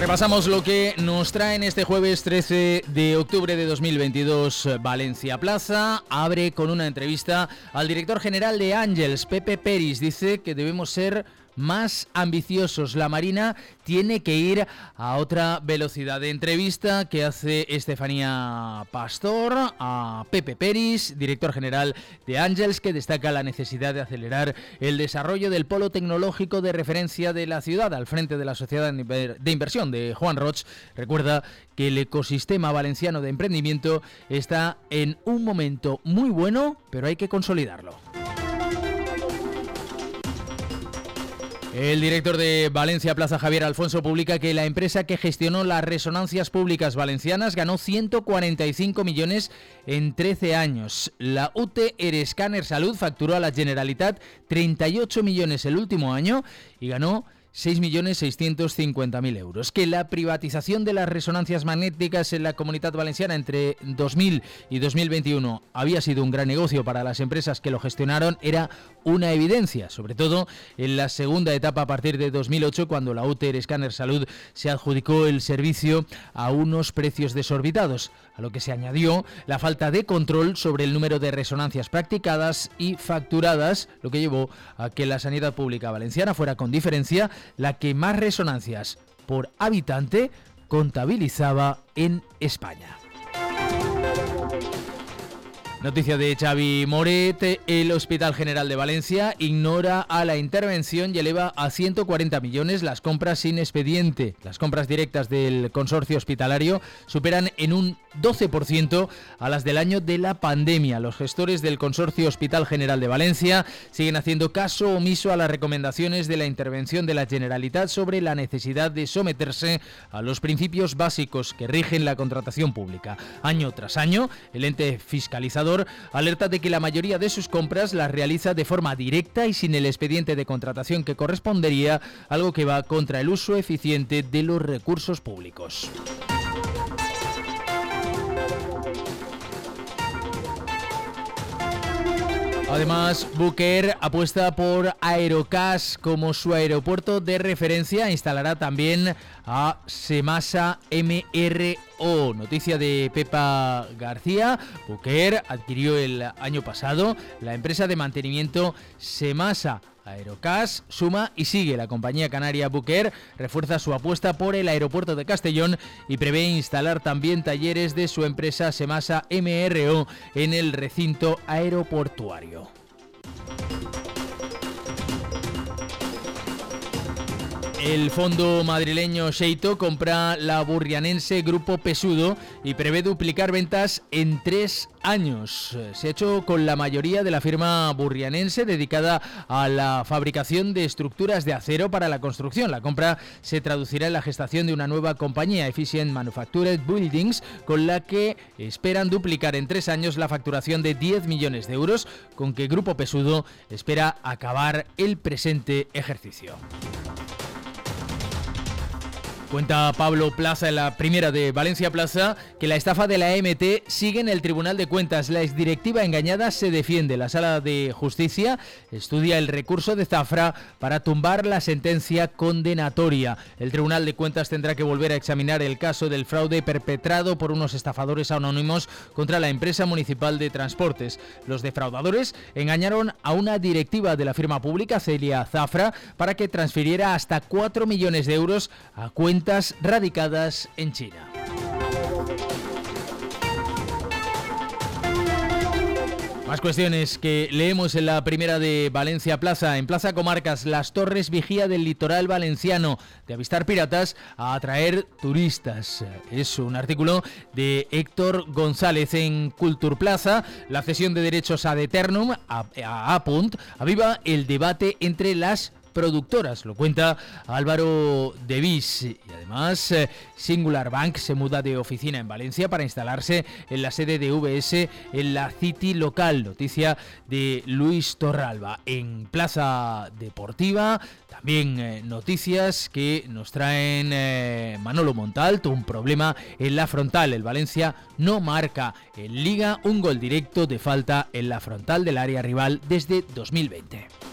Repasamos lo que nos trae en este jueves 13 de octubre de 2022 Valencia Plaza. Abre con una entrevista al director general de Ángels, Pepe Peris. Dice que debemos ser más ambiciosos. La Marina tiene que ir a otra velocidad. De entrevista que hace Estefanía Pastor a Pepe Peris, director general de Ángels, que destaca la necesidad de acelerar el desarrollo del polo tecnológico de referencia de la ciudad al frente de la sociedad de inversión de Juan Roch. Recuerda que el ecosistema valenciano de emprendimiento está en un momento muy bueno, pero hay que consolidarlo. El director de Valencia Plaza Javier Alfonso publica que la empresa que gestionó las resonancias públicas valencianas ganó 145 millones en 13 años. La UT Erescanner Salud facturó a la Generalitat 38 millones el último año y ganó 6.650.000 euros. Que la privatización de las resonancias magnéticas en la comunidad valenciana entre 2000 y 2021 había sido un gran negocio para las empresas que lo gestionaron era una evidencia, sobre todo en la segunda etapa a partir de 2008 cuando la UTER Scanner Salud se adjudicó el servicio a unos precios desorbitados, a lo que se añadió la falta de control sobre el número de resonancias practicadas y facturadas, lo que llevó a que la sanidad pública valenciana fuera con diferencia la que más resonancias por habitante contabilizaba en España. Noticia de Xavi Moret, el Hospital General de Valencia ignora a la intervención y eleva a 140 millones las compras sin expediente. Las compras directas del consorcio hospitalario superan en un 12% a las del año de la pandemia. Los gestores del consorcio Hospital General de Valencia siguen haciendo caso omiso a las recomendaciones de la intervención de la Generalitat sobre la necesidad de someterse a los principios básicos que rigen la contratación pública. Año tras año, el ente fiscalizador alerta de que la mayoría de sus compras las realiza de forma directa y sin el expediente de contratación que correspondería, algo que va contra el uso eficiente de los recursos públicos. Además, Booker apuesta por Aerocas como su aeropuerto de referencia. Instalará también a Semasa MRO. Noticia de Pepa García. Booker adquirió el año pasado la empresa de mantenimiento Semasa Aerocas suma y sigue. La compañía canaria Buquer refuerza su apuesta por el aeropuerto de Castellón y prevé instalar también talleres de su empresa Semasa MRO en el recinto aeroportuario. El fondo madrileño Sheito compra la burrianense Grupo Pesudo y prevé duplicar ventas en tres años. Se ha hecho con la mayoría de la firma burrianense dedicada a la fabricación de estructuras de acero para la construcción. La compra se traducirá en la gestación de una nueva compañía, Efficient Manufactured Buildings, con la que esperan duplicar en tres años la facturación de 10 millones de euros, con que Grupo Pesudo espera acabar el presente ejercicio. Cuenta Pablo Plaza la primera de Valencia Plaza que la estafa de la MT sigue en el Tribunal de Cuentas. La exdirectiva engañada se defiende. La Sala de Justicia estudia el recurso de Zafra para tumbar la sentencia condenatoria. El Tribunal de Cuentas tendrá que volver a examinar el caso del fraude perpetrado por unos estafadores anónimos contra la empresa municipal de transportes. Los defraudadores engañaron a una directiva de la firma pública, Celia Zafra, para que transfiriera hasta 4 millones de euros a cuenta radicadas en China. Más cuestiones que leemos en la primera de Valencia Plaza. En Plaza Comarcas, las torres vigía del litoral valenciano de avistar piratas a atraer turistas. Es un artículo de Héctor González en Cultur Plaza. La cesión de derechos a Eternum, a, a Apunt, aviva el debate entre las productoras. Lo cuenta Álvaro Devis. Y además, eh, Singular Bank se muda de oficina en Valencia para instalarse en la sede de VS en la City local. Noticia de Luis Torralba. En Plaza Deportiva, también eh, noticias que nos traen eh, Manolo Montalto. Un problema en la frontal. El Valencia no marca en Liga un gol directo de falta en la frontal del área rival desde 2020.